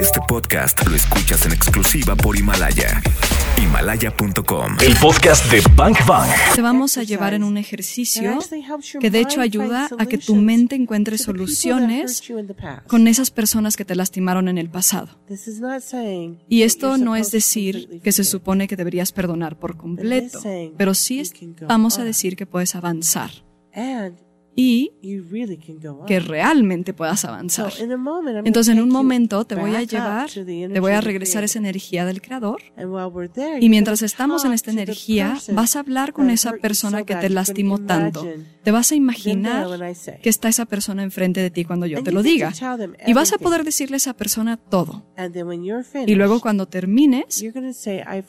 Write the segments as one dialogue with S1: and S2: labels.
S1: Este podcast lo escuchas en exclusiva por Himalaya. Himalaya.com.
S2: El podcast de Bank Bank.
S3: Te vamos a llevar en un ejercicio que de hecho ayuda a que tu mente encuentre soluciones con esas personas que te lastimaron en el pasado. Y esto no es decir que se supone que deberías perdonar por completo, pero sí es- vamos a decir que puedes avanzar y que realmente puedas avanzar. Entonces en un momento te voy a llevar, te voy a regresar esa energía del creador y mientras estamos en esta energía vas a hablar con esa persona que te lastimó tanto. Te vas a imaginar que está esa persona enfrente de ti cuando yo te lo diga. Y vas a poder decirle a esa persona todo. Y luego cuando termines,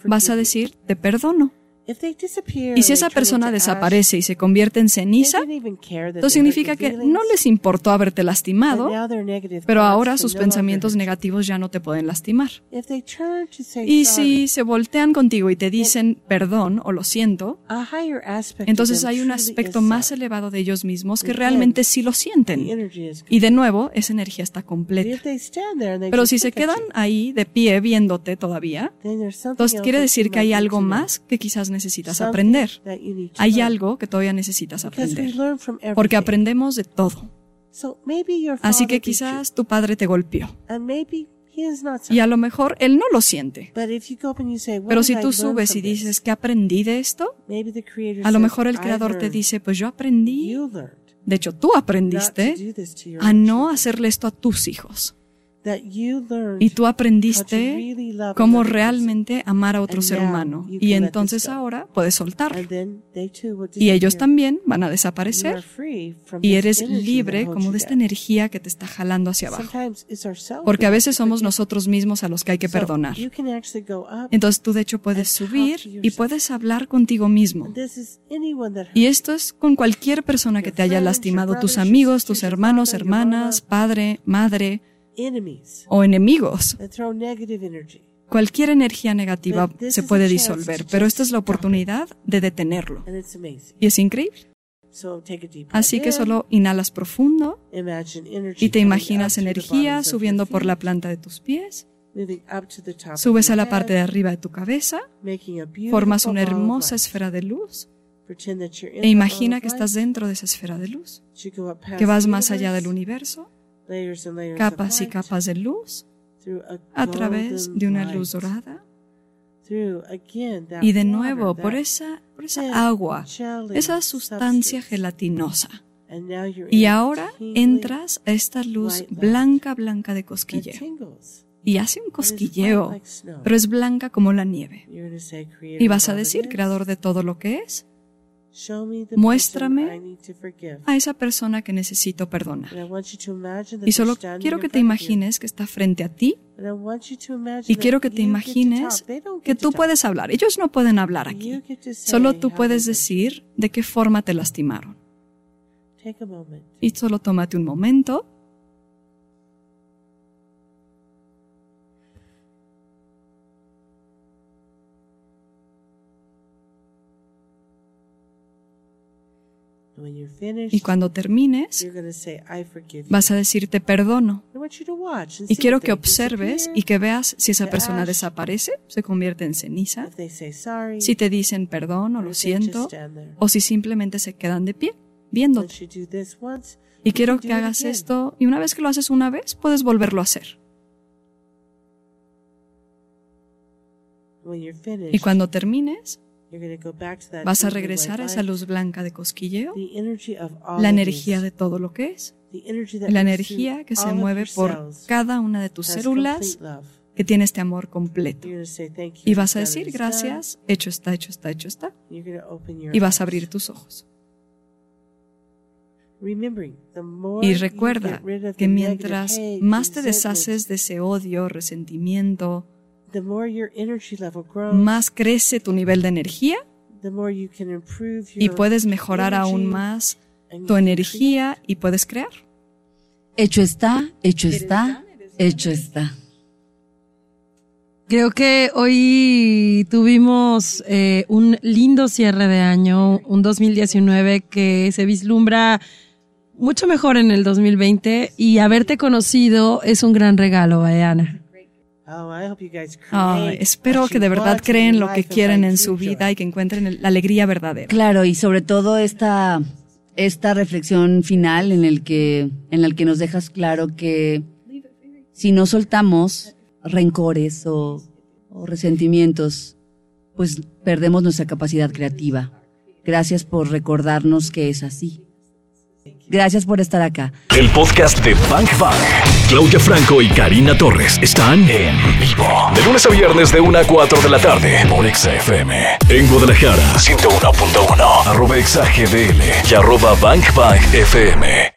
S3: vas a decir, te perdono. Y si esa persona desaparece y se convierte en ceniza, eso significa que no les importó haberte lastimado, pero ahora sus pensamientos negativos ya no te pueden lastimar. Y si se voltean contigo y te dicen perdón o lo siento, entonces hay un aspecto más elevado de ellos mismos que realmente sí lo sienten. Y de nuevo, esa energía está completa. Pero si se quedan ahí de pie viéndote todavía, entonces quiere decir que hay algo más que quizás necesitas aprender. Hay algo que todavía necesitas aprender. Porque aprendemos de todo. Así que quizás tu padre te golpeó. Y a lo mejor él no lo siente. Pero si tú subes y dices que aprendí de esto, a lo mejor el creador te dice, pues yo aprendí, de hecho tú aprendiste a no hacerle esto a tus hijos. Y tú aprendiste cómo realmente amar a otro ser humano. Y entonces ahora puedes soltarlo. Y ellos también van a desaparecer. Y eres libre como de esta energía que te está jalando hacia abajo. Porque a veces somos nosotros mismos a los que hay que perdonar. Entonces tú de hecho puedes subir y puedes hablar contigo mismo. Y esto es con cualquier persona que te haya lastimado, tus amigos, tus hermanos, hermanas, padre, madre o enemigos. Cualquier energía negativa se puede disolver, pero esta es la oportunidad de detenerlo. Y es increíble. Así que solo inhalas profundo y te imaginas energía subiendo por la planta de tus pies. Subes a la parte de arriba de tu cabeza, formas una hermosa esfera de luz. E imagina que estás dentro de esa esfera de luz, que vas más allá del universo, capas y capas de luz a través de una luz dorada y de nuevo por esa, por esa agua, esa sustancia gelatinosa. Y ahora entras a esta luz blanca, blanca de cosquilleo. Y hace un cosquilleo, pero es blanca como la nieve. Y vas a decir, creador de todo lo que es, muéstrame a esa persona que necesito perdonar. Y solo quiero que te imagines que está frente a ti y quiero que te imagines que tú puedes hablar. Ellos no pueden hablar aquí. Solo tú puedes decir de qué forma te lastimaron. Y solo tómate un momento. Y cuando termines, vas a decir te perdono. Y quiero que observes y que veas si esa persona desaparece, se convierte en ceniza, si te dicen perdón o lo siento, o si simplemente se quedan de pie viéndote. Y quiero que hagas esto y una vez que lo haces una vez, puedes volverlo a hacer. Y cuando termines, vas a regresar a esa luz blanca de cosquilleo, la energía de todo lo que es, la energía que se mueve por cada una de tus células, que tiene este amor completo. Y vas a decir, gracias, hecho está, hecho está, hecho está. Y vas a abrir tus ojos. Y recuerda que mientras más te deshaces de ese odio, resentimiento, más crece tu nivel de energía y puedes mejorar aún más tu energía y puedes crear.
S4: Hecho está, hecho está, hecho está. Creo que hoy tuvimos eh, un lindo cierre de año, un 2019 que se vislumbra mucho mejor en el 2020 y haberte conocido es un gran regalo, Ayana.
S3: Oh, espero que de verdad creen lo que quieren en su vida y que encuentren la alegría verdadera.
S5: Claro, y sobre todo esta, esta reflexión final en el que, en el que nos dejas claro que si no soltamos rencores o, o resentimientos, pues perdemos nuestra capacidad creativa. Gracias por recordarnos que es así. Gracias por estar acá.
S2: El podcast de Bank Bank. Claudia Franco y Karina Torres están en vivo. De lunes a viernes de 1 a 4 de la tarde por XFM. En Guadalajara, 101.1. Arroba XAGDL y arroba Bank Bank FM.